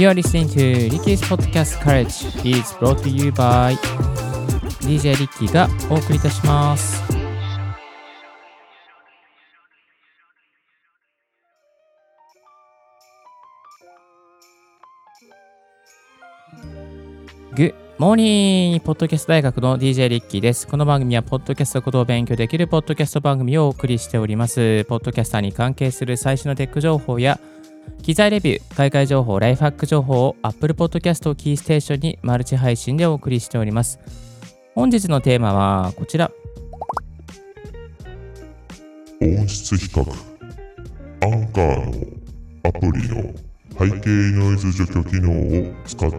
You are listening to Ricky's Podcast Courage is brought to you by DJ リッキーがお送りいたします。Good morning! ポッドキャスト大学の DJ リッキーです。この番組は、ポッドキャストことを勉強できるポッドキャスト番組をお送りしております。ポッドキャスターに関係する最新のテック情報や、機材レビュー、海外情報、ライフハック情報を Apple Podcast をキーステーションにマルチ配信でお送りしております。本日のテーマはこちら。音質比較アンカーのアプリの背景ノイズ除去機能を使って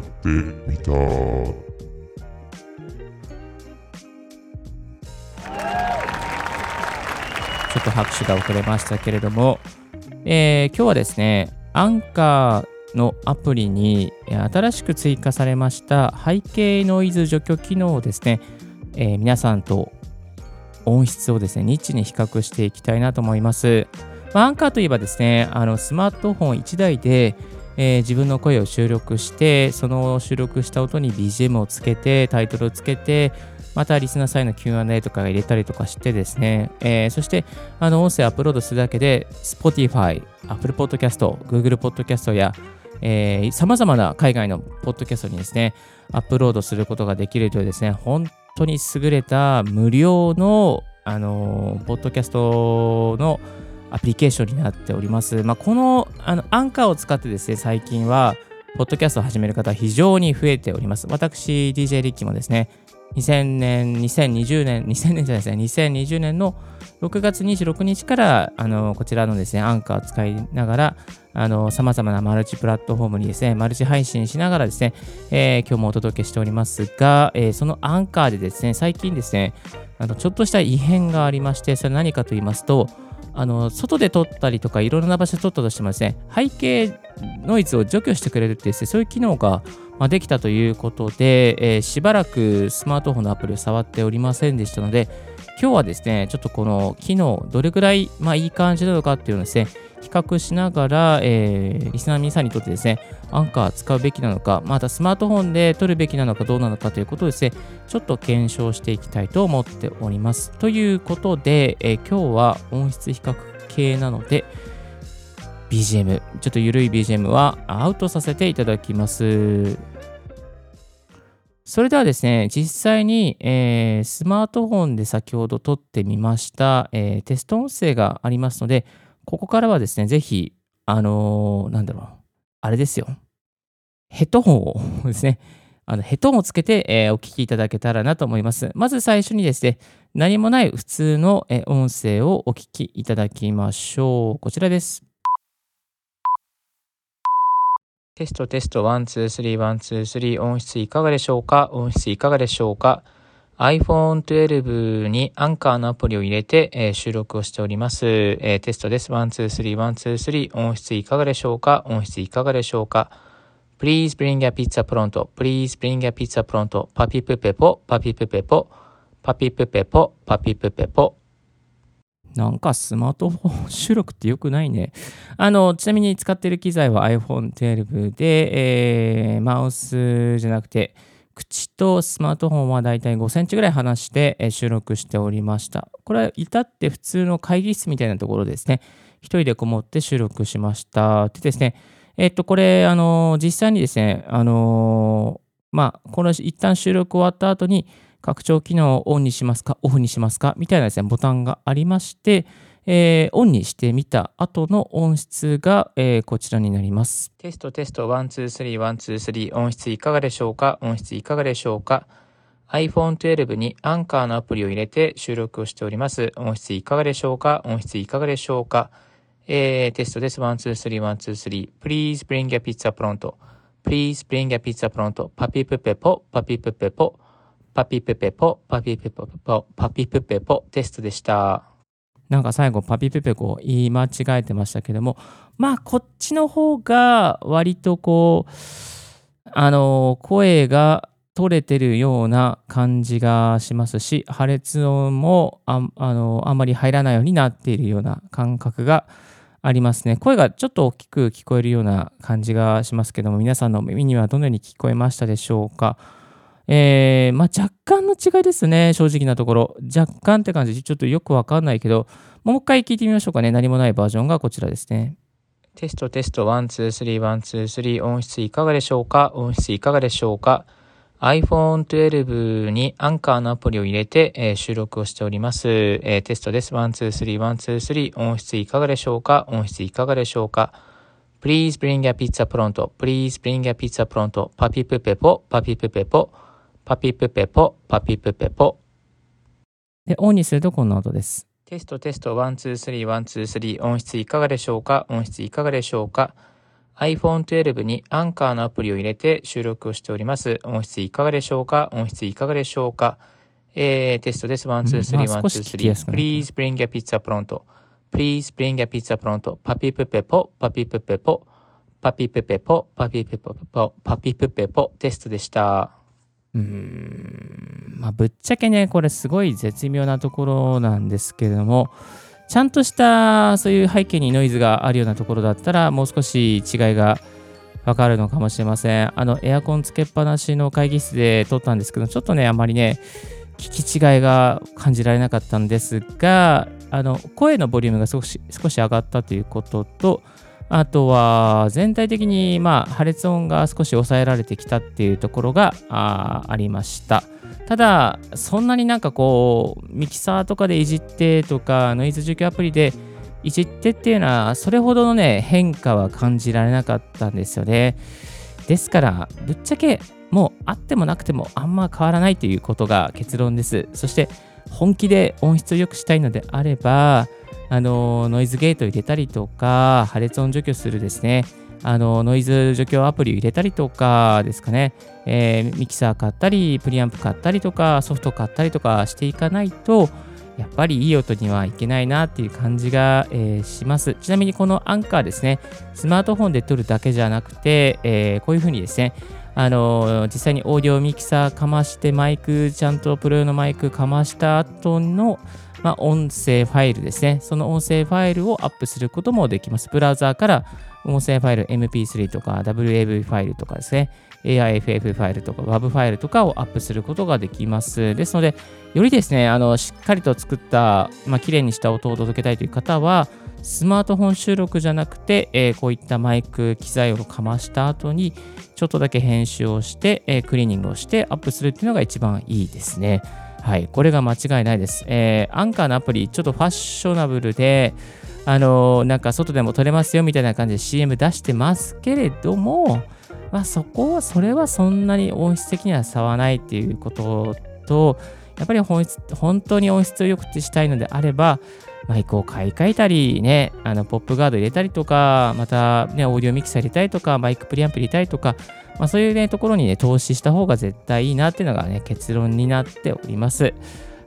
みたちょっと拍手が遅れましたけれども、えー今日はですね、アンカーのアプリに新しく追加されました背景ノイズ除去機能をですね、えー皆さんと音質をですね、ニッチに比較していきたいなと思います。まあアンカーといえばですね、あのスマートフォン1台で、えー自分の声を収録して、その収録した音に BGM をつけて、タイトルをつけて、またリスナーさんへの Q&A とか入れたりとかしてですね、えーそしてあの音声アップロードするだけで Spotify、Apple Podcast、Google Podcast やさまざまな海外のポッドキャストにですね、アップロードすることができるというですね、本当に優れた無料の、あのーポッドキャストのアプリケーションになっております。まあ、このあのアンカーを使ってですね、最近は、ポッドキャストを始める方、非常に増えております。私、DJ リッキーもですね、2000年、2020年、2000年じゃないですね、2020年の6月26日から、あのこちらのですね、アンカーを使いながら、あの様々なマルチプラットフォームにですね、マルチ配信しながらですね、えー今日もお届けしておりますが、えーそのアンカーでですね、最近ですね、あのちょっとした異変がありまして、それ何かと言いますと、あの外で撮ったりとかいろいろな場所で撮ったとしてもですね、背景ノイズを除去してくれるってですね、そういう機能がまあできたということで、えーしばらくスマートフォンのアプリを触っておりませんでしたので、今日はですね、ちょっとこの機能、どれくらい、まあ、いい感じなのかっていうのをですね、比較しながら、えーリスナー皆さんにとってですね、アンカー使うべきなのか、またスマートフォンで撮るべきなのかどうなのかということをですね、ちょっと検証していきたいと思っております。ということで、えー今日は音質比較系なので、BGM、ちょっと緩い BGM はアウトさせていただきます。それではですね、実際に、えースマートフォンで先ほど撮ってみました、えーテスト音声がありますので、ここからはですね、ぜひ、あのーなんだろう、あれですよ、ヘッドホンをですね、あのヘッドホンをつけて、えーお聞きいただけたらなと思います。まず最初にですね、何もない普通の、え音声をお聞きいただきましょう。こちらです。テストテスト1、2、3、1、2、3音質いかがでしょうか？音質いかがでしょうか？iPhone 12にアンカーのアプリを入れて、えー収録をしております、えーテストです。1、2、3、1、2、3音質いかがでしょうか？音質いかがでしょうか？Please bring a pizza pronto. Please bring a pizza pronto. パピプペポ、パピプペポ、パピプペポ、パピプペポ。なんかスマートフォン収録って良くないね。あの、ちなみに使ってる機材は iPhone 12で、えーマウスじゃなくて、口とスマートフォンはだいたい5センチぐらい離して収録しておりました。これは至って普通の会議室みたいなところですね。一人でこもって収録しました。でですね、えっと、これ、あの、実際にですね、あの、まあ、この一旦収録終わった後に、拡張機能をオンにしますか、オフにしますか、みたいなですね、ボタンがありまして、えーオンにしてみた後の音質が、えーこちらになります。テストテスト、1、2、3、1、2、3、音質いかがでしょうか？音質いかがでしょうか？iPhone 12にアンカーのアプリを入れて収録をしております。音質いかがでしょうか？音質いかがでしょうか？えーテストです。1、2、3、1、2、3。Please bring a pizza pronto. Please bring a pizza pronto. パピプペポ、パピプペポ、パピプペポ、パピプペポ、パピプペポテストでした。なんか最後パピプペコ言い間違えてましたけども、まあこっちの方が割とこう、あの、声が取れてるような感じがしますし、破裂音もああのあんまり入らないようになっているような感覚がありますね。声がちょっと大きく聞こえるような感じがしますけども、皆さんの耳にはどのように聞こえましたでしょうか？えー、まあ、若干の違いですね、正直なところ。若干って感じで、ちょっとよくわかんないけど、もう一回聞いてみましょうかね。何もないバージョンがこちらですね。テストテスト、 one、two、three、one、two、three、音質いかがでしょうか？音質いかがでしょうか？iPhone 12にアンカーのアプリを入れて、えー、収録をしております、えー、テストです。 one、two、three、one、two、three。音質いかがでしょうか？音質いかがでしょうか ?Please bring a pizza pronto.Please bring a pizza pronto. パピプペポ、パピプペポ、パピプペポ、パピプペポ。で、オンにするとこんな音です？テストテスト、 one、two、three、one、two、three。音質いかがでしょうか？音質いかがでしょうか？iPhone 12にアンカーのアプリを入れて収録をしております。音質いかがでしょうか？音質いかがでしょうか？えー、テストです。1、2、3、1、2、3。Please bring a pizza pronto.Please bring a pizza pronto. パピプペポ、パピプペポ、パピプペポ、パピプペポ、パピプペポテストでした。うーん、まあ、ぶっちゃけね、これすごい絶妙なところなんですけれども、ちゃんとしたそういう背景にノイズがあるようなところだったら、もう少し違いがわかるのかもしれません。あの、エアコンつけっぱなしの会議室で撮ったんですけど、ちょっとね、あまりね、聞き違いが感じられなかったんですが、あの、声のボリュームが少し少し上がったということと、あとは全体的にまあ破裂音が少し抑えられてきたっていうところがあありました。ただ、そんなになんかこう、ミキサーとかでいじってとか、ノイズ除去アプリでいじってっていうのは、それほどのね、変化は感じられなかったんですよね。ですから、ぶっちゃけ、もうあってもなくてもあんま変わらないということが結論です。そして、本気で音質を良くしたいのであれば、あのノイズゲート入れたりとか、破裂音除去するですね、あのノイズ除去アプリ入れたりとかですかね、えー、ミキサー買ったり、プリアンプ買ったりとか、ソフト買ったりとかしていかないと、やっぱりいい音にはいけないなっていう感じが、えー、します。ちなみにこのアンカーですね、スマートフォンで撮るだけじゃなくて、えー、こういうふうにですね、あの実際にオーディオミキサーかましてマイク、ちゃんとプロ用のマイクかました後の、まあ、音声ファイルですね。その音声ファイルをアップすることもできます。ブラウザーから音声ファイル MP3 とか WAV ファイルとかですね、AIFF ファイルとか WAV ファイルとかをアップすることができます。ですので、よりですね、あのしっかりと作った、まあ、綺麗にした音を届けたいという方は、スマートフォン収録じゃなくて、えー、こういったマイク機材をかました後に、ちょっとだけ編集をして、えー、クリーニングをしてアップするっていうのが一番いいですね。はい、これが間違いないです。えー、アンカーのアプリ、ちょっとファッショナブルで、あのー、なんか外でも撮れますよみたいな感じで CM 出してますけれども、まあ、そこは、それはそんなに音質的には差はないっていうことと、やっぱり本質本当に音質を良くしたいのであれば、マイクを買い替えたり、ね、あのポップガード入れたりとか、また、ね、オーディオミキサー入れたりとか、マイクプリアンプ入れたりとか、まあ、そういう、ね、ところに、ね、投資した方が絶対いいなっていうのが、ね、結論になっております。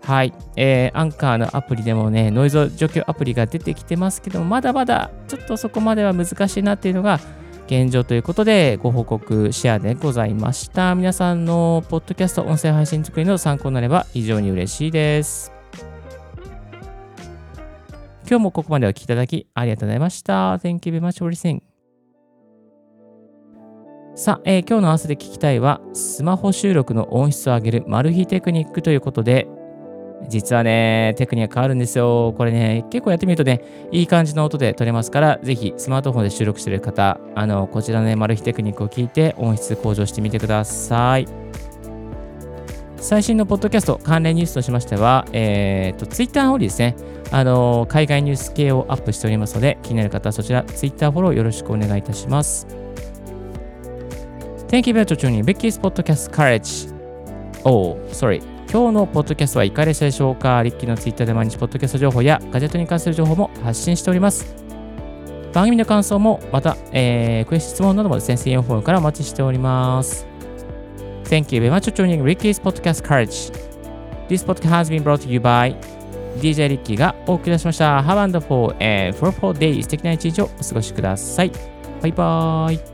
はい。えー、アンカーのアプリでもね、ノイズ除去アプリが出てきてますけども、まだまだちょっとそこまでは難しいなっていうのが現状ということでご報告シェアでございました。皆さんのポッドキャスト音声配信作りの参考になれば非常に嬉しいです。今日もここまでお聴きいただきありがとうございました。Thank you very much for listening. さあ、えー、今日の朝で聞きたいは、スマホ収録の音質を上げるマル秘テクニックということで、実はね、テクニック変わるんですよ。これね、結構やってみるとね、いい感じの音で撮れますから、ぜひスマートフォンで収録している方、あの、こちらのね、マル秘テクニックを聞いて音質向上してみてください。最新のポッドキャスト関連ニュースとしましては、えっ、ー、と、ツイッターの方にですね、あの、海外ニュース系をアップしておりますので、気になる方はそちら、ツイッターフォローよろしくお願いいたします。Thank you very much for tuning Becky's Podcast Courage. Oh, sorry. 今日のポッドキャストはいかがでしたでしょうかリッキーのツイッターで毎日ポッドキャスト情報やガジェットに関する情報も発信しております。番組の感想もまた、えー、クエスト質問などもですね、専用フォームからお待ちしております。Thank you very much for joining Ricky's Podcast Courage. This podcast has been brought to you by DJ リッキーがお送り出しました。Have a wonderful and fruitful day. 素敵な一日をお過ごしください。バイバイ。